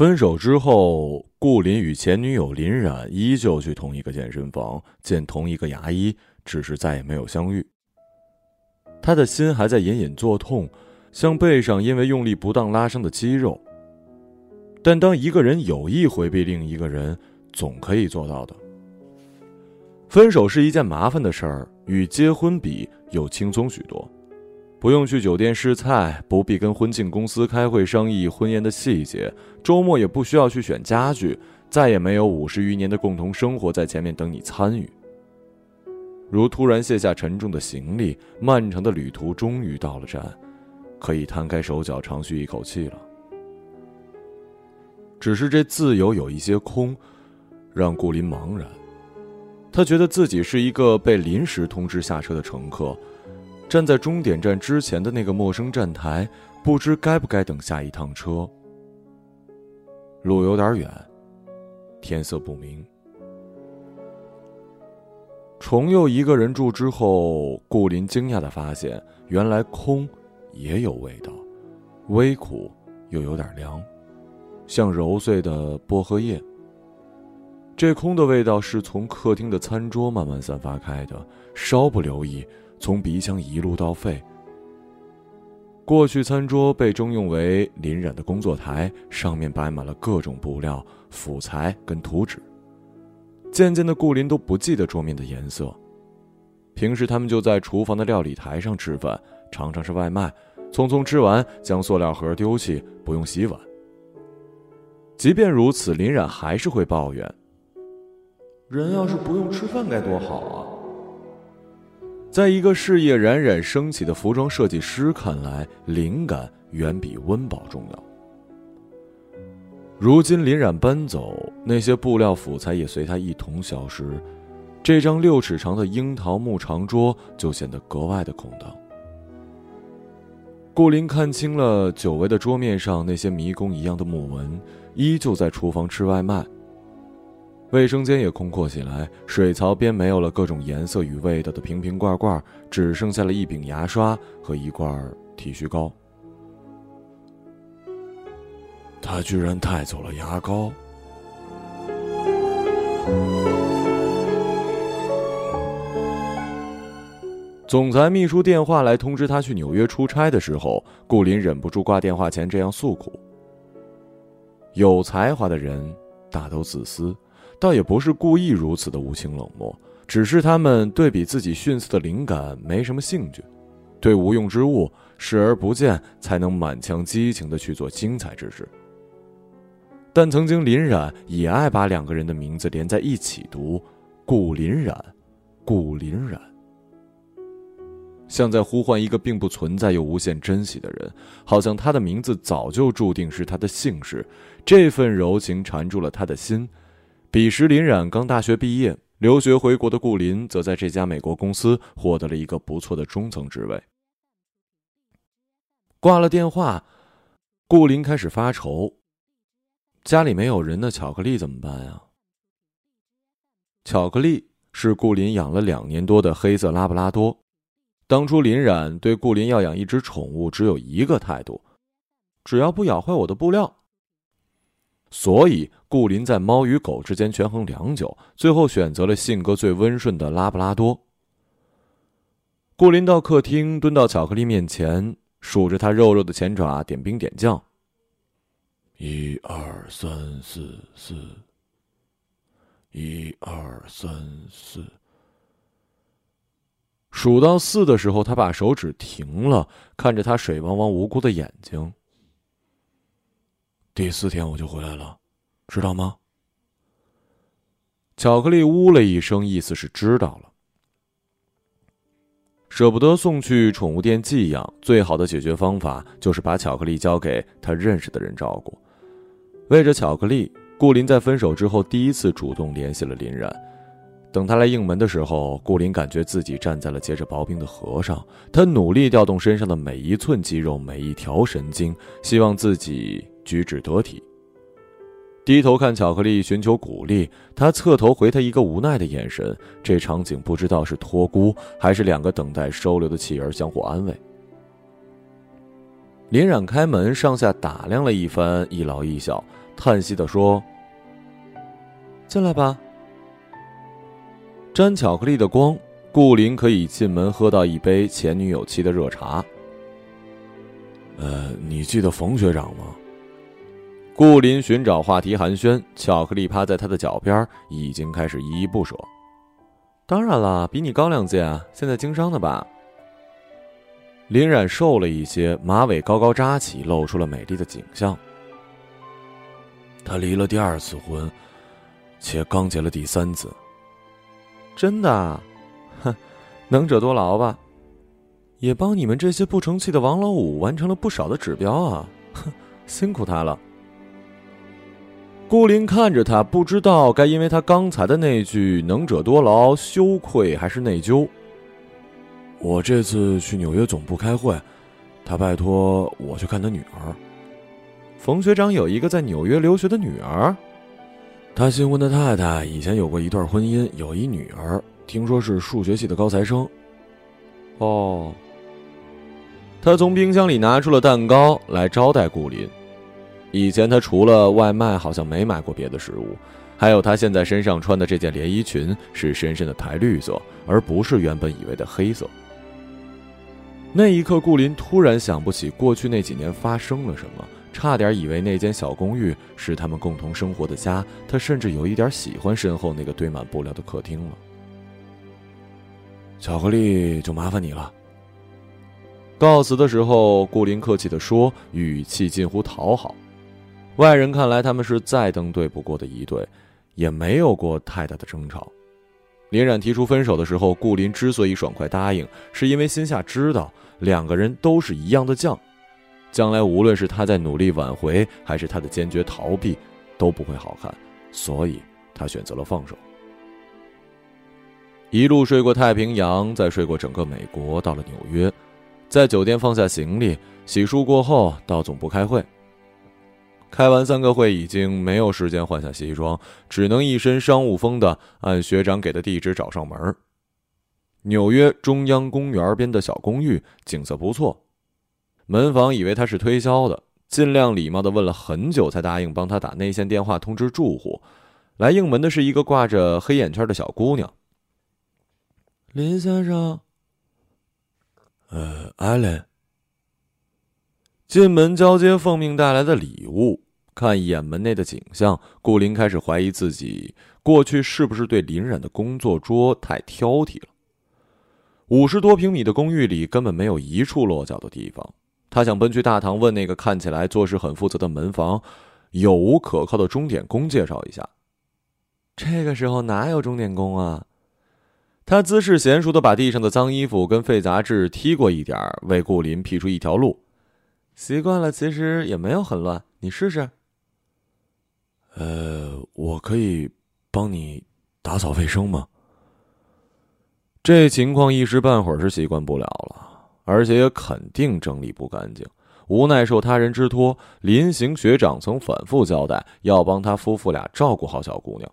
分手之后，顾林与前女友林冉依旧去同一个健身房，见同一个牙医，只是再也没有相遇。他的心还在隐隐作痛，像背上因为用力不当拉伤的肌肉。但当一个人有意回避另一个人，总可以做到的。分手是一件麻烦的事儿，与结婚比又轻松许多。不用去酒店试菜，不必跟婚庆公司开会商议婚宴的细节，周末也不需要去选家具，再也没有五十余年的共同生活在前面等你参与。如突然卸下沉重的行李，漫长的旅途终于到了站，可以摊开手脚长吁一口气了。只是这自由有一些空，让顾林茫然。他觉得自己是一个被临时通知下车的乘客。站在终点站之前的那个陌生站台，不知该不该等下一趟车。路有点远，天色不明。重又一个人住之后，顾林惊讶的发现，原来空也有味道，微苦又有点凉，像揉碎的薄荷叶。这空的味道是从客厅的餐桌慢慢散发开的，稍不留意。从鼻腔一路到肺。过去餐桌被征用为林冉的工作台，上面摆满了各种布料、辅材跟图纸。渐渐的，顾林都不记得桌面的颜色。平时他们就在厨房的料理台上吃饭，常常是外卖，匆匆吃完将塑料盒丢弃，不用洗碗。即便如此，林冉还是会抱怨：“人要是不用吃饭该多好啊！”在一个事业冉冉升起的服装设计师看来，灵感远比温饱重要。如今林冉搬走，那些布料辅材也随他一同消失，这张六尺长的樱桃木长桌就显得格外的空荡。顾林看清了久违的桌面上那些迷宫一样的木纹，依旧在厨房吃外卖。卫生间也空阔起来，水槽边没有了各种颜色与味道的瓶瓶罐罐，只剩下了一柄牙刷和一罐剃须膏。他居然带走了牙膏。总裁秘书电话来通知他去纽约出差的时候，顾林忍不住挂电话前这样诉苦：有才华的人大都自私。倒也不是故意如此的无情冷漠，只是他们对比自己逊色的灵感没什么兴趣，对无用之物视而不见，才能满腔激情的去做精彩之事。但曾经林冉也爱把两个人的名字连在一起读，顾林冉，顾林冉，像在呼唤一个并不存在又无限珍惜的人，好像他的名字早就注定是他的姓氏，这份柔情缠住了他的心。彼时，林冉刚大学毕业，留学回国的顾林则在这家美国公司获得了一个不错的中层职位。挂了电话，顾林开始发愁：家里没有人的巧克力怎么办呀？巧克力是顾林养了两年多的黑色拉布拉多。当初林冉对顾林要养一只宠物只有一个态度：只要不咬坏我的布料。所以，顾林在猫与狗之间权衡良久，最后选择了性格最温顺的拉布拉多。顾林到客厅，蹲到巧克力面前，数着它肉肉的前爪，点兵点将：一二三四四，一二三四。数到四的时候，他把手指停了，看着他水汪汪无辜的眼睛。第四天我就回来了，知道吗？巧克力呜了一声，意思是知道了。舍不得送去宠物店寄养，最好的解决方法就是把巧克力交给他认识的人照顾。为着巧克力，顾林在分手之后第一次主动联系了林冉。等他来应门的时候，顾林感觉自己站在了结着薄冰的河上。他努力调动身上的每一寸肌肉，每一条神经，希望自己。举止得体，低头看巧克力，寻求鼓励。他侧头回他一个无奈的眼神。这场景不知道是托孤，还是两个等待收留的弃儿相互安慰。林冉开门，上下打量了一番，一老一小，叹息的说：“进来吧。”沾巧克力的光，顾林可以进门喝到一杯前女友沏的热茶。呃，你记得冯学长吗？顾林寻找话题寒暄，巧克力趴在他的脚边，已经开始依依不舍。当然了，比你高两届啊，现在经商的吧？林冉瘦了一些，马尾高高扎起，露出了美丽的景象。他离了第二次婚，且刚结了第三次。真的？哼，能者多劳吧？也帮你们这些不成器的王老五完成了不少的指标啊！哼，辛苦他了。顾林看着他，不知道该因为他刚才的那句“能者多劳”羞愧还是内疚。我这次去纽约总部开会，他拜托我去看他女儿。冯学长有一个在纽约留学的女儿，他新婚的太太以前有过一段婚姻，有一女儿，听说是数学系的高材生。哦。他从冰箱里拿出了蛋糕来招待顾林。以前他除了外卖，好像没买过别的食物。还有他现在身上穿的这件连衣裙是深深的苔绿色，而不是原本以为的黑色。那一刻，顾林突然想不起过去那几年发生了什么，差点以为那间小公寓是他们共同生活的家。他甚至有一点喜欢身后那个堆满布料的客厅了。巧克力就麻烦你了。告辞的时候，顾林客气地说，语气近乎讨好。外人看来，他们是再登对不过的一对，也没有过太大的争吵。林冉提出分手的时候，顾林之所以爽快答应，是因为心下知道两个人都是一样的犟，将来无论是他在努力挽回，还是他的坚决逃避，都不会好看，所以他选择了放手。一路睡过太平洋，再睡过整个美国，到了纽约，在酒店放下行李，洗漱过后到总部开会。开完三个会，已经没有时间换下西装，只能一身商务风的按学长给的地址找上门。纽约中央公园边的小公寓，景色不错。门房以为他是推销的，尽量礼貌的问了很久，才答应帮他打内线电话通知住户。来应门的是一个挂着黑眼圈的小姑娘。林先生，呃，艾伦。进门交接奉命带来的礼物，看一眼门内的景象，顾林开始怀疑自己过去是不是对林冉的工作桌太挑剔了。五十多平米的公寓里根本没有一处落脚的地方，他想奔去大堂问那个看起来做事很负责的门房，有无可靠的钟点工介绍一下。这个时候哪有钟点工啊？他姿势娴熟的把地上的脏衣服跟废杂志踢过一点，为顾林辟出一条路。习惯了，其实也没有很乱。你试试。呃，我可以帮你打扫卫生吗？这情况一时半会儿是习惯不了了，而且也肯定整理不干净。无奈受他人之托，林行学长曾反复交代要帮他夫妇俩照顾好小姑娘。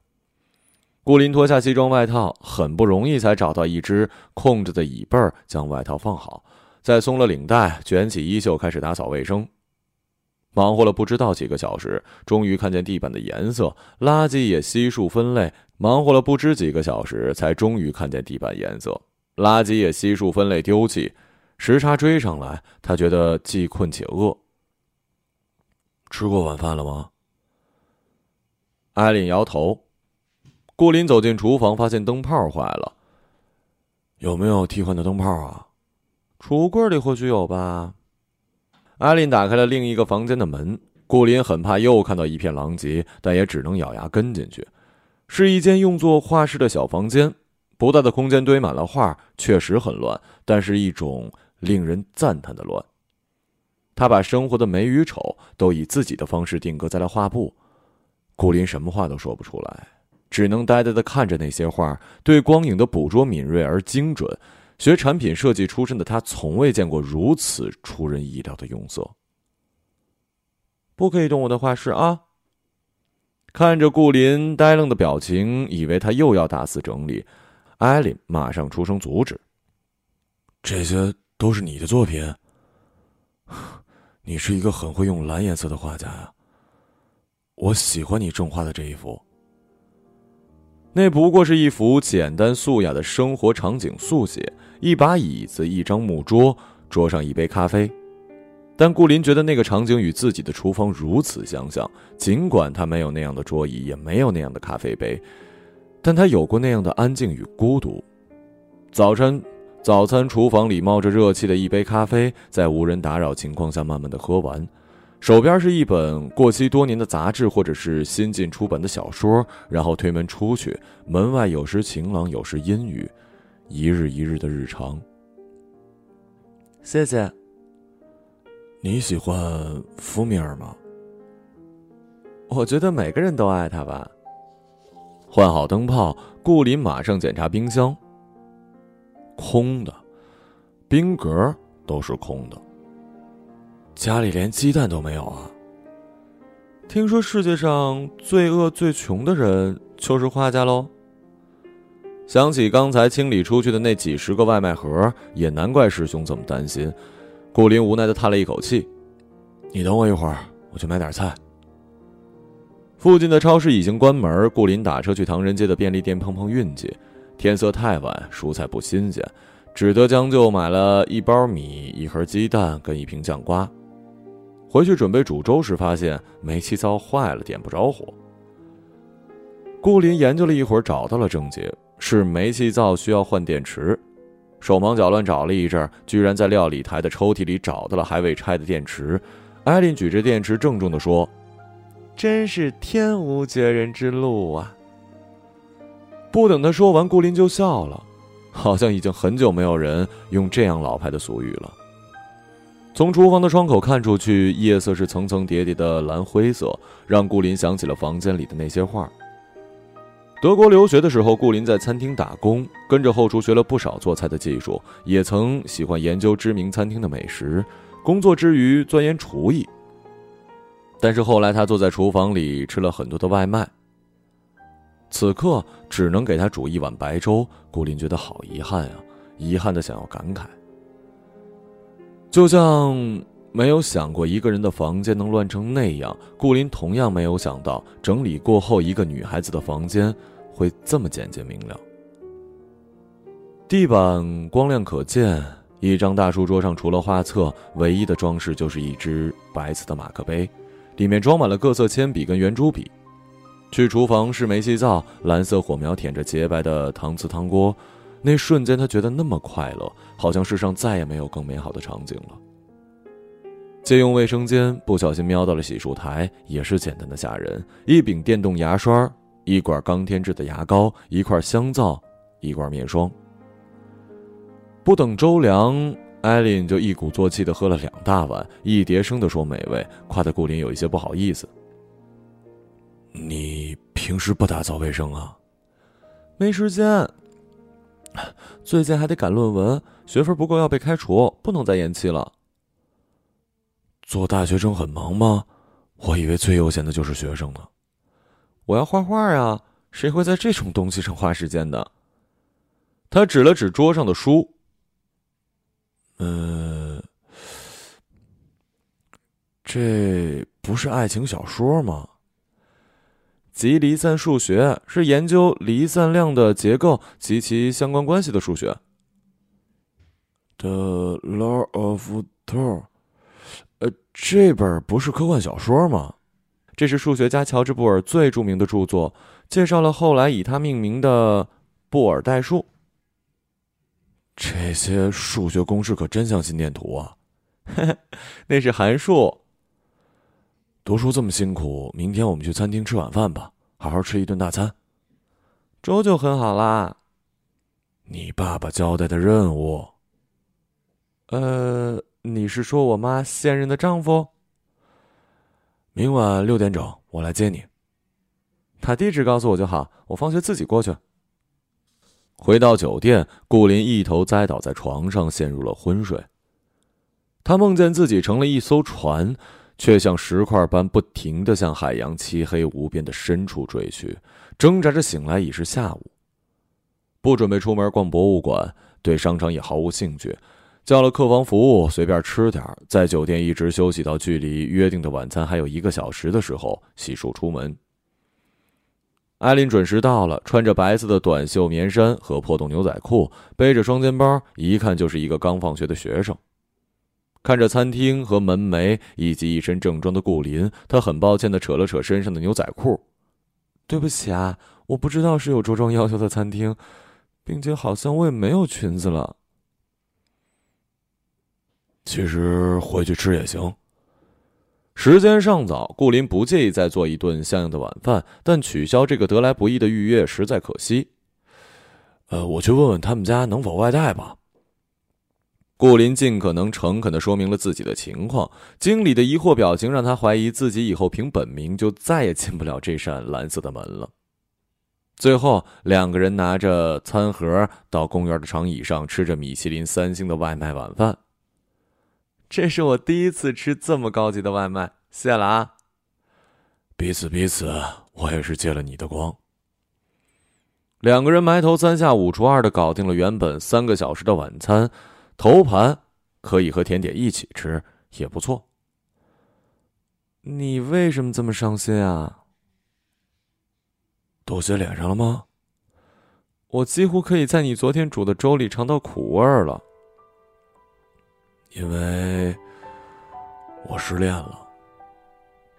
顾林脱下西装外套，很不容易才找到一只空着的椅背儿，将外套放好。再松了领带，卷起衣袖，开始打扫卫生。忙活了不知道几个小时，终于看见地板的颜色，垃圾也悉数分类。忙活了不知几个小时，才终于看见地板颜色，垃圾也悉数分类丢弃。时差追上来，他觉得既困且饿。吃过晚饭了吗？艾琳摇头。顾林走进厨房，发现灯泡坏了。有没有替换的灯泡啊？橱柜里或许有吧。阿林打开了另一个房间的门，顾林很怕又看到一片狼藉，但也只能咬牙跟进去。是一间用作画室的小房间，不大的空间堆满了画，确实很乱，但是一种令人赞叹的乱。他把生活的美与丑都以自己的方式定格在了画布。顾林什么话都说不出来，只能呆呆的看着那些画，对光影的捕捉敏锐而精准。学产品设计出身的他，从未见过如此出人意料的用色。不可以动我的画室啊！看着顾林呆愣的表情，以为他又要大肆整理，艾琳马上出声阻止：“这些都是你的作品，你是一个很会用蓝颜色的画家呀。我喜欢你正画的这一幅。那不过是一幅简单素雅的生活场景速写，一把椅子，一张木桌，桌上一杯咖啡。但顾林觉得那个场景与自己的厨房如此相像，尽管他没有那样的桌椅，也没有那样的咖啡杯，但他有过那样的安静与孤独。早晨。早餐厨房里冒着热气的一杯咖啡，在无人打扰情况下慢慢的喝完，手边是一本过期多年的杂志或者是新近出版的小说，然后推门出去，门外有时晴朗，有时阴雨，一日一日的日常。谢谢。你喜欢福米尔吗？我觉得每个人都爱他吧。换好灯泡，顾林马上检查冰箱。空的，冰格都是空的。家里连鸡蛋都没有啊！听说世界上最饿最穷的人就是画家喽。想起刚才清理出去的那几十个外卖盒，也难怪师兄这么担心。顾林无奈的叹了一口气：“你等我一会儿，我去买点菜。”附近的超市已经关门，顾林打车去唐人街的便利店碰碰运气。天色太晚，蔬菜不新鲜，只得将就买了一包米、一盒鸡蛋跟一瓶酱瓜。回去准备煮粥时，发现煤气灶坏了，点不着火。顾林研究了一会儿，找到了症结，是煤气灶需要换电池。手忙脚乱找了一阵，居然在料理台的抽屉里找到了还未拆的电池。艾琳举着电池，郑重地说：“真是天无绝人之路啊！”不等他说完，顾林就笑了，好像已经很久没有人用这样老派的俗语了。从厨房的窗口看出去，夜色是层层叠叠的蓝灰色，让顾林想起了房间里的那些画。德国留学的时候，顾林在餐厅打工，跟着后厨学了不少做菜的技术，也曾喜欢研究知名餐厅的美食，工作之余钻研厨艺。但是后来他坐在厨房里吃了很多的外卖。此刻只能给他煮一碗白粥，顾林觉得好遗憾啊，遗憾的想要感慨。就像没有想过一个人的房间能乱成那样，顾林同样没有想到整理过后一个女孩子的房间会这么简洁明了。地板光亮可见，一张大书桌上除了画册，唯一的装饰就是一只白色的马克杯，里面装满了各色铅笔跟圆珠笔。去厨房试煤气灶，蓝色火苗舔着洁白的搪瓷汤锅，那瞬间他觉得那么快乐，好像世上再也没有更美好的场景了。借用卫生间，不小心瞄到了洗漱台，也是简单的吓人：一柄电动牙刷，一管刚添置的牙膏，一块香皂，一罐面霜。不等周良，艾琳就一鼓作气的喝了两大碗，一叠声的说美味，夸得顾林有一些不好意思。你平时不打扫卫生啊？没时间。最近还得赶论文，学分不够要被开除，不能再延期了。做大学生很忙吗？我以为最悠闲的就是学生呢。我要画画呀，谁会在这种东西上花时间的？他指了指桌上的书。呃，这不是爱情小说吗？极离散数学是研究离散量的结构及其相关关系的数学。The Law of Tor，这本不是科幻小说吗？这是数学家乔治·布尔最著名的著作，介绍了后来以他命名的布尔代数。这些数学公式可真像心电图啊！那是函数。读书这么辛苦，明天我们去餐厅吃晚饭吧，好好吃一顿大餐。粥就很好啦。你爸爸交代的任务。呃，你是说我妈现任的丈夫？明晚六点整，我来接你。把地址告诉我就好，我放学自己过去。回到酒店，顾林一头栽倒在床上，陷入了昏睡。他梦见自己成了一艘船。却像石块般不停的向海洋漆黑无边的深处坠去，挣扎着醒来已是下午。不准备出门逛博物馆，对商场也毫无兴趣。叫了客房服务，随便吃点在酒店一直休息到距离约定的晚餐还有一个小时的时候，洗漱出门。艾琳准时到了，穿着白色的短袖棉衫和破洞牛仔裤，背着双肩包，一看就是一个刚放学的学生。看着餐厅和门楣以及一身正装的顾林，他很抱歉地扯了扯身上的牛仔裤：“对不起啊，我不知道是有着装要求的餐厅，并且好像我也没有裙子了。”其实回去吃也行。时间尚早，顾林不介意再做一顿像样的晚饭，但取消这个得来不易的预约实在可惜。呃，我去问问他们家能否外带吧。顾林尽可能诚恳的说明了自己的情况，经理的疑惑表情让他怀疑自己以后凭本名就再也进不了这扇蓝色的门了。最后，两个人拿着餐盒到公园的长椅上，吃着米其林三星的外卖晚饭。这是我第一次吃这么高级的外卖，谢了啊！彼此彼此，我也是借了你的光。两个人埋头三下五除二的搞定了原本三个小时的晚餐，头盘可以和甜点一起吃，也不错。你为什么这么伤心啊？都写脸上了吗？我几乎可以在你昨天煮的粥里尝到苦味儿了。因为我失恋了。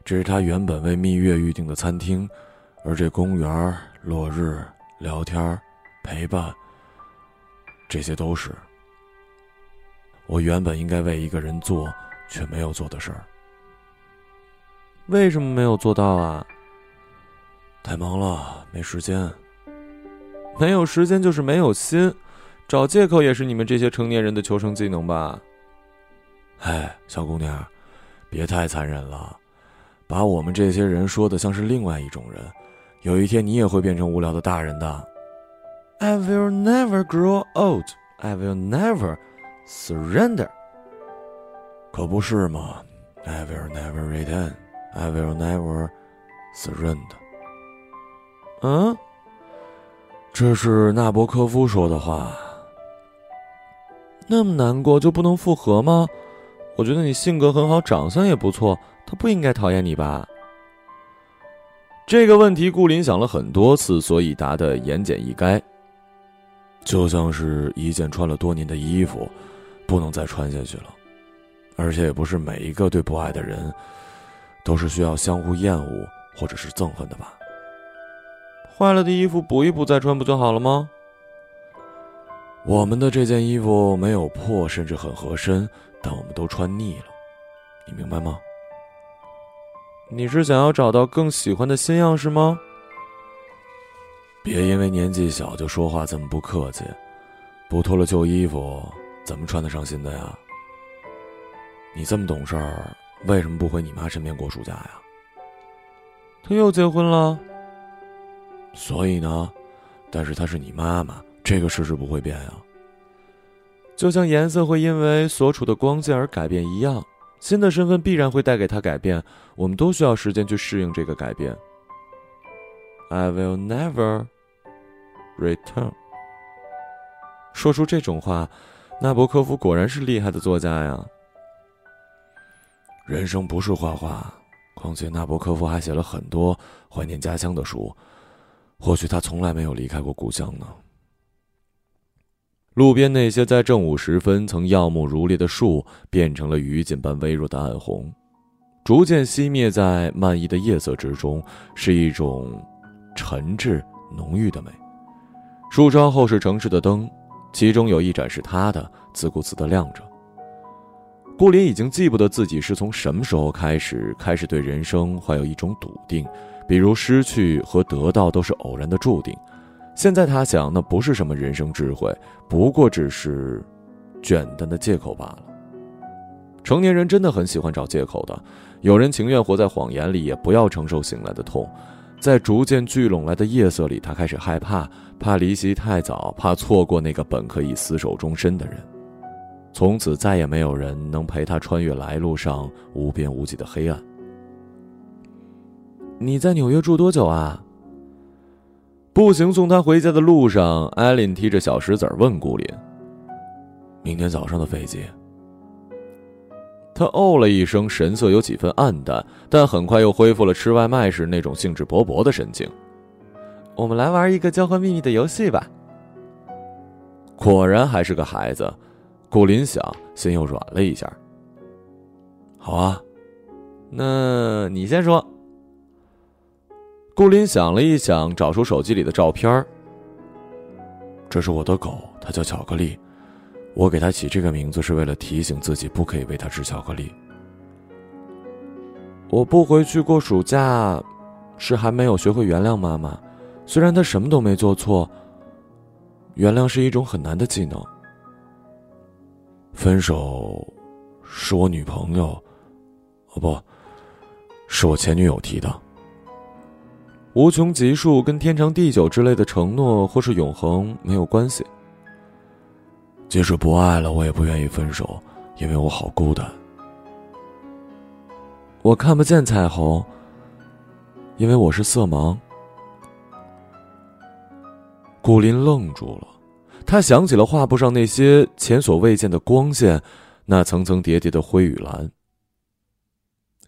这是他原本为蜜月预定的餐厅，而这公园、落日、聊天、陪伴，这些都是我原本应该为一个人做却没有做的事儿。为什么没有做到啊？太忙了，没时间。没有时间就是没有心，找借口也是你们这些成年人的求生技能吧。哎，小姑娘，别太残忍了，把我们这些人说的像是另外一种人，有一天你也会变成无聊的大人的。I will never grow old. I will never surrender. 可不是嘛？I will never return. I will never surrender. 嗯，这是纳博科夫说的话。那么难过就不能复合吗？我觉得你性格很好，长相也不错，他不应该讨厌你吧？这个问题顾林想了很多次，所以答得言简意赅。就像是一件穿了多年的衣服，不能再穿下去了，而且也不是每一个对不爱的人，都是需要相互厌恶或者是憎恨的吧？坏了的衣服补一补再穿不就好了吗？我们的这件衣服没有破，甚至很合身。但我们都穿腻了，你明白吗？你是想要找到更喜欢的新样式吗？别因为年纪小就说话这么不客气，不脱了旧衣服怎么穿得上新的呀？你这么懂事儿，为什么不回你妈身边过暑假呀？她又结婚了。所以呢？但是她是你妈妈，这个事实不会变呀。就像颜色会因为所处的光线而改变一样，新的身份必然会带给他改变。我们都需要时间去适应这个改变。I will never return。说出这种话，纳博科夫果然是厉害的作家呀。人生不是画画，况且纳博科夫还写了很多怀念家乡的书，或许他从来没有离开过故乡呢。路边那些在正午时分曾耀目如烈的树，变成了雨锦般微弱的暗红，逐渐熄灭在漫溢的夜色之中，是一种沉滞浓郁的美。树梢后是城市的灯，其中有一盏是他的，自顾自的亮着。顾林已经记不得自己是从什么时候开始，开始对人生怀有一种笃定，比如失去和得到都是偶然的注定。现在他想，那不是什么人生智慧，不过只是简单的借口罢了。成年人真的很喜欢找借口的，有人情愿活在谎言里，也不要承受醒来的痛。在逐渐聚拢来的夜色里，他开始害怕，怕离席太早，怕错过那个本可以厮守终身的人。从此再也没有人能陪他穿越来路上无边无际的黑暗。你在纽约住多久啊？步行送他回家的路上，艾琳提着小石子问顾林：“明天早上的飞机。他哦了一声，神色有几分黯淡，但很快又恢复了吃外卖时那种兴致勃勃的神情。我们来玩一个交换秘密的游戏吧。果然还是个孩子，顾林想，心又软了一下。好啊，那你先说。顾林想了一想，找出手机里的照片。这是我的狗，它叫巧克力。我给它起这个名字是为了提醒自己不可以喂它吃巧克力。我不回去过暑假，是还没有学会原谅妈妈。虽然她什么都没做错。原谅是一种很难的技能。分手，是我女朋友，哦不，是我前女友提的。无穷极数跟天长地久之类的承诺或是永恒没有关系。即使不爱了，我也不愿意分手，因为我好孤单。我看不见彩虹，因为我是色盲。古林愣住了，他想起了画布上那些前所未见的光线，那层层叠叠的灰与蓝。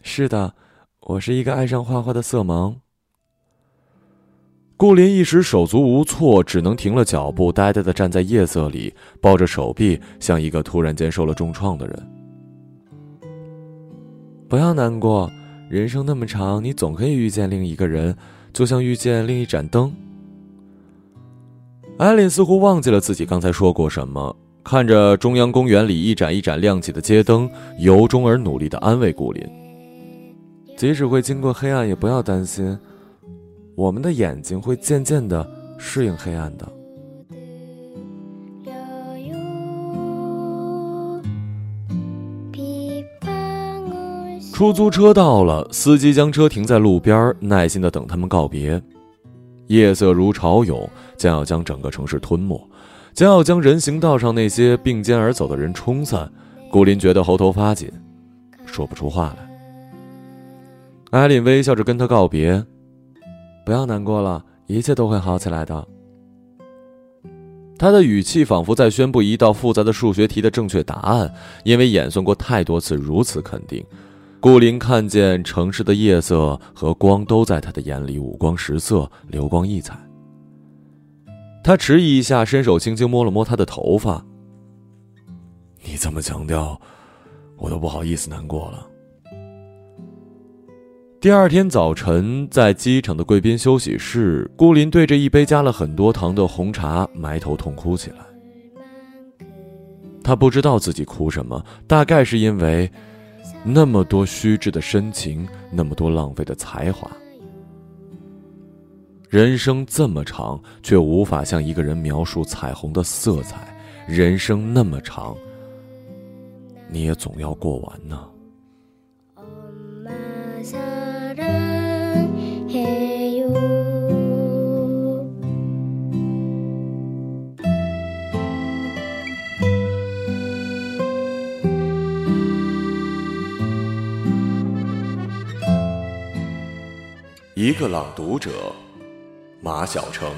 是的，我是一个爱上画画的色盲。顾林一时手足无措，只能停了脚步，呆呆的站在夜色里，抱着手臂，像一个突然间受了重创的人。不要难过，人生那么长，你总可以遇见另一个人，就像遇见另一盏灯。艾琳似乎忘记了自己刚才说过什么，看着中央公园里一盏一盏亮起的街灯，由衷而努力的安慰顾林：“即使会经过黑暗，也不要担心，我们的眼睛会渐渐的适应黑暗的。”出租车到了，司机将车停在路边，耐心的等他们告别。夜色如潮涌，将要将整个城市吞没，将要将人行道上那些并肩而走的人冲散。顾林觉得喉头发紧，说不出话来。艾琳微笑着跟他告别：“不要难过了，一切都会好起来的。”他的语气仿佛在宣布一道复杂的数学题的正确答案，因为演算过太多次，如此肯定。顾林看见城市的夜色和光都在他的眼里五光十色、流光溢彩。他迟疑一下，伸手轻轻摸了摸他的头发。你这么强调，我都不好意思难过了。第二天早晨，在机场的贵宾休息室，顾林对着一杯加了很多糖的红茶埋头痛哭起来。他不知道自己哭什么，大概是因为。那么多虚掷的深情，那么多浪费的才华。人生这么长，却无法向一个人描述彩虹的色彩。人生那么长，你也总要过完呢。个朗读者，马晓成。